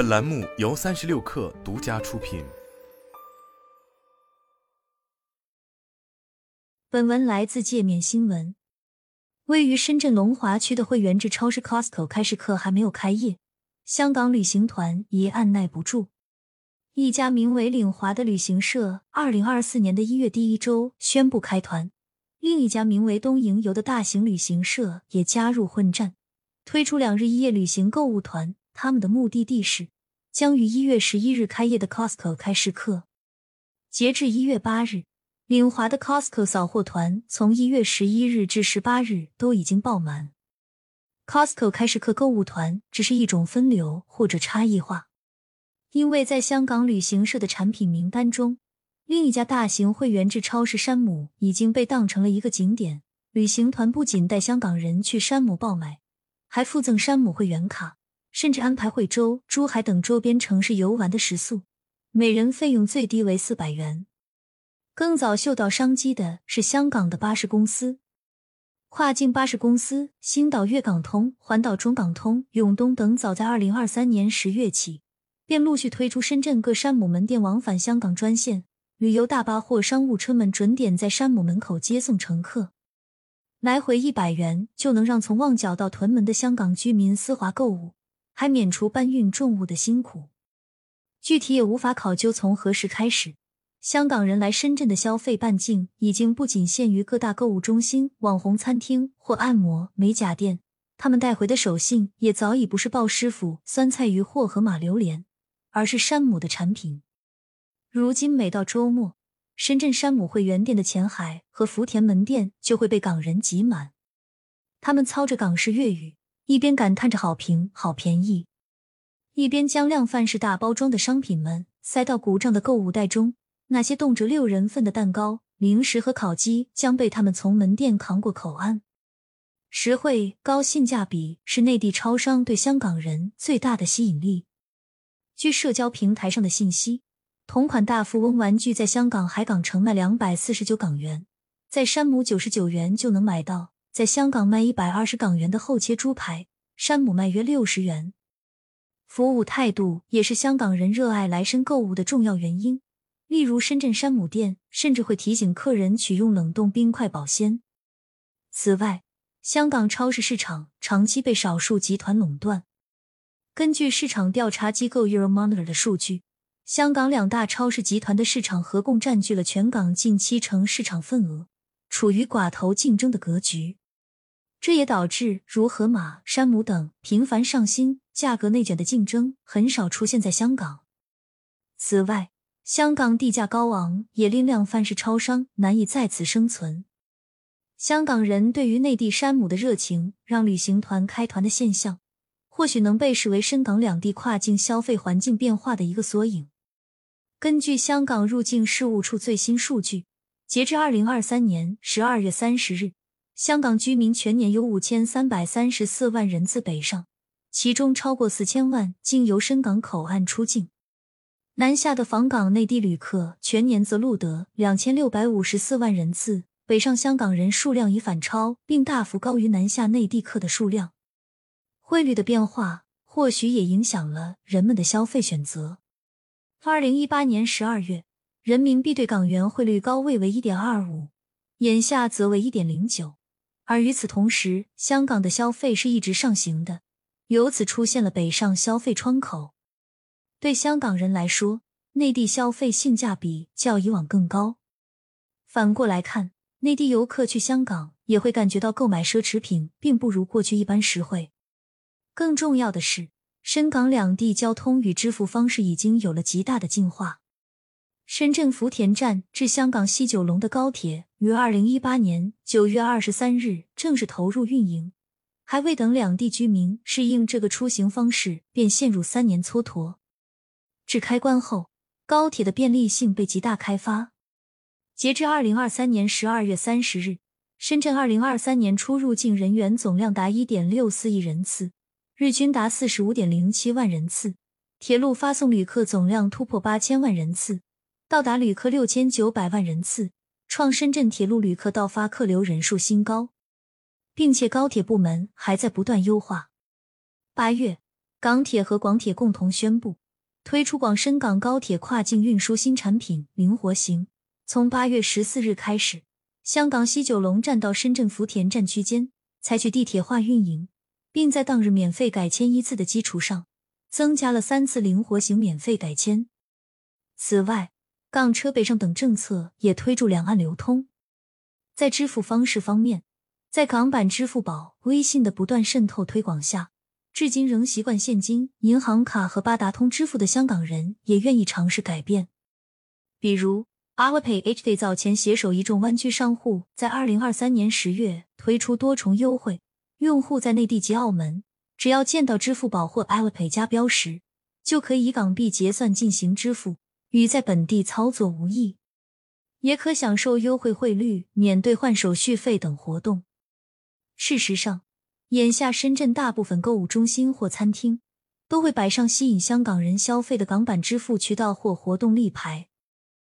本栏目由三十六氪独家出品。本文来自界面新闻。位于深圳龙华区的会员制超市 Costco 开市课还没有开业，香港旅行团已按耐不住。一家名为领华的旅行社，二零二四年的一月第一周宣布开团；另一家名为东瀛游的大型旅行社也加入混战，推出两日一夜旅行购物团。他们的目的地是将于一月十一日开业的 Costco 开市客。截至一月八日，领华的 Costco 扫货团从一月十一日至十八日都已经爆满。Costco 开市客购物团只是一种分流或者差异化。因为在香港旅行社的产品名单中，另一家大型会员制超市山姆已经被当成了一个景点。旅行团不仅带香港人去山姆爆买，还附赠山姆会员卡，甚至安排惠州、珠海等周边城市游玩的食宿，每人费用最低为四百元。更早嗅到商机的是香港的巴士公司，跨境巴士公司星岛粤港通、环岛中港通、永东等，早在二零二三年十月起。便陆续推出深圳各山姆门店往返香港专线，旅游大巴或商务车们准点在山姆门口接送乘客，来回一百元就能让从旺角到屯门的香港居民丝滑购物，还免除搬运重物的辛苦。具体也无法考究从何时开始，香港人来深圳的消费半径已经不仅限于各大购物中心、网红餐厅或按摩美甲店，他们带回的手信也早已不是鲍师傅酸菜鱼货和马榴莲。而是山姆的产品。如今每到周末，深圳山姆会员店的前海和福田门店就会被港人挤满。他们操着港式粤语，一边感叹着好评、好便宜，一边将量贩式大包装的商品们塞到鼓胀的购物袋中。那些动辄六人份的蛋糕、零食和烤鸡将被他们从门店扛过口岸。实惠、高性价比是内地超商对香港人最大的吸引力。据社交平台上的信息，同款大富翁玩具在香港海港城卖两百四十九港元，在山姆九十九元就能买到；在香港卖一百二十港元的厚切猪排，山姆卖约六十元。服务态度也是香港人热爱来深购物的重要原因。例如，深圳山姆店甚至会提醒客人取用冷冻冰块保鲜。此外，香港超市市场长期被少数集团垄断。根据市场调查机构 Euromonitor 的数据，香港两大超市集团的市场合共占据了全港近七成市场份额，处于寡头竞争的格局。这也导致如河马、山姆等频繁上新、价格内卷的竞争很少出现在香港。此外，香港地价高昂也令量贩式超商难以在此生存。香港人对于内地山姆的热情，让旅行团开团的现象。或许能被视为深港两地跨境消费环境变化的一个缩影。根据香港入境事务处最新数据，截至二零二三年十二月三十日，香港居民全年有五千三百三十四万人次北上，其中超过四千万经由深港口岸出境。南下的访港内地旅客全年则录得两千六百五十四万人次，北上香港人数量已反超，并大幅高于南下内地客的数量。汇率的变化或许也影响了人们的消费选择。二零一八年十二月，人民币对港元汇率高位为一点二五，眼下则为一点零九。而与此同时，香港的消费是一直上行的，由此出现了北上消费窗口。对香港人来说，内地消费性价比较以往更高。反过来看，内地游客去香港也会感觉到购买奢侈品并不如过去一般实惠。更重要的是，深港两地交通与支付方式已经有了极大的进化。深圳福田站至香港西九龙的高铁于二零一八年九月二十三日正式投入运营，还未等两地居民适应这个出行方式，便陷入三年蹉跎。至开关后，高铁的便利性被极大开发。截至二零二三年十二月三十日，深圳二零二三年出入境人员总量达一点六四亿人次。日均达四十五点零七万人次，铁路发送旅客总量突破八千万人次，到达旅客六千九百万人次，创深圳铁路旅客到发客流人数新高，并且高铁部门还在不断优化。八月，港铁和广铁共同宣布推出广深港高铁跨境运输新产品“灵活行”。从八月十四日开始，香港西九龙站到深圳福田站区间采取地铁化运营，并在当日免费改签一次的基础上，增加了三次“灵活行”免费改签。此外，港车北上等政策也推助两岸流通。在支付方式方面，在港版支付宝、微信的不断渗透推广下。至今仍习惯现金、银行卡和八达通支付的香港人也愿意尝试改变。比如，Alipay HD 早前携手一众湾区商户，在二零二三年十月推出多重优惠，用户在内地及澳门，只要见到支付宝或 Alipay 加标识，就可以以港币结算进行支付，与在本地操作无异，也可享受优惠汇率、免兑换手续费等活动。事实上，眼下，深圳大部分购物中心或餐厅都会摆上吸引香港人消费的港版支付渠道或活动立牌。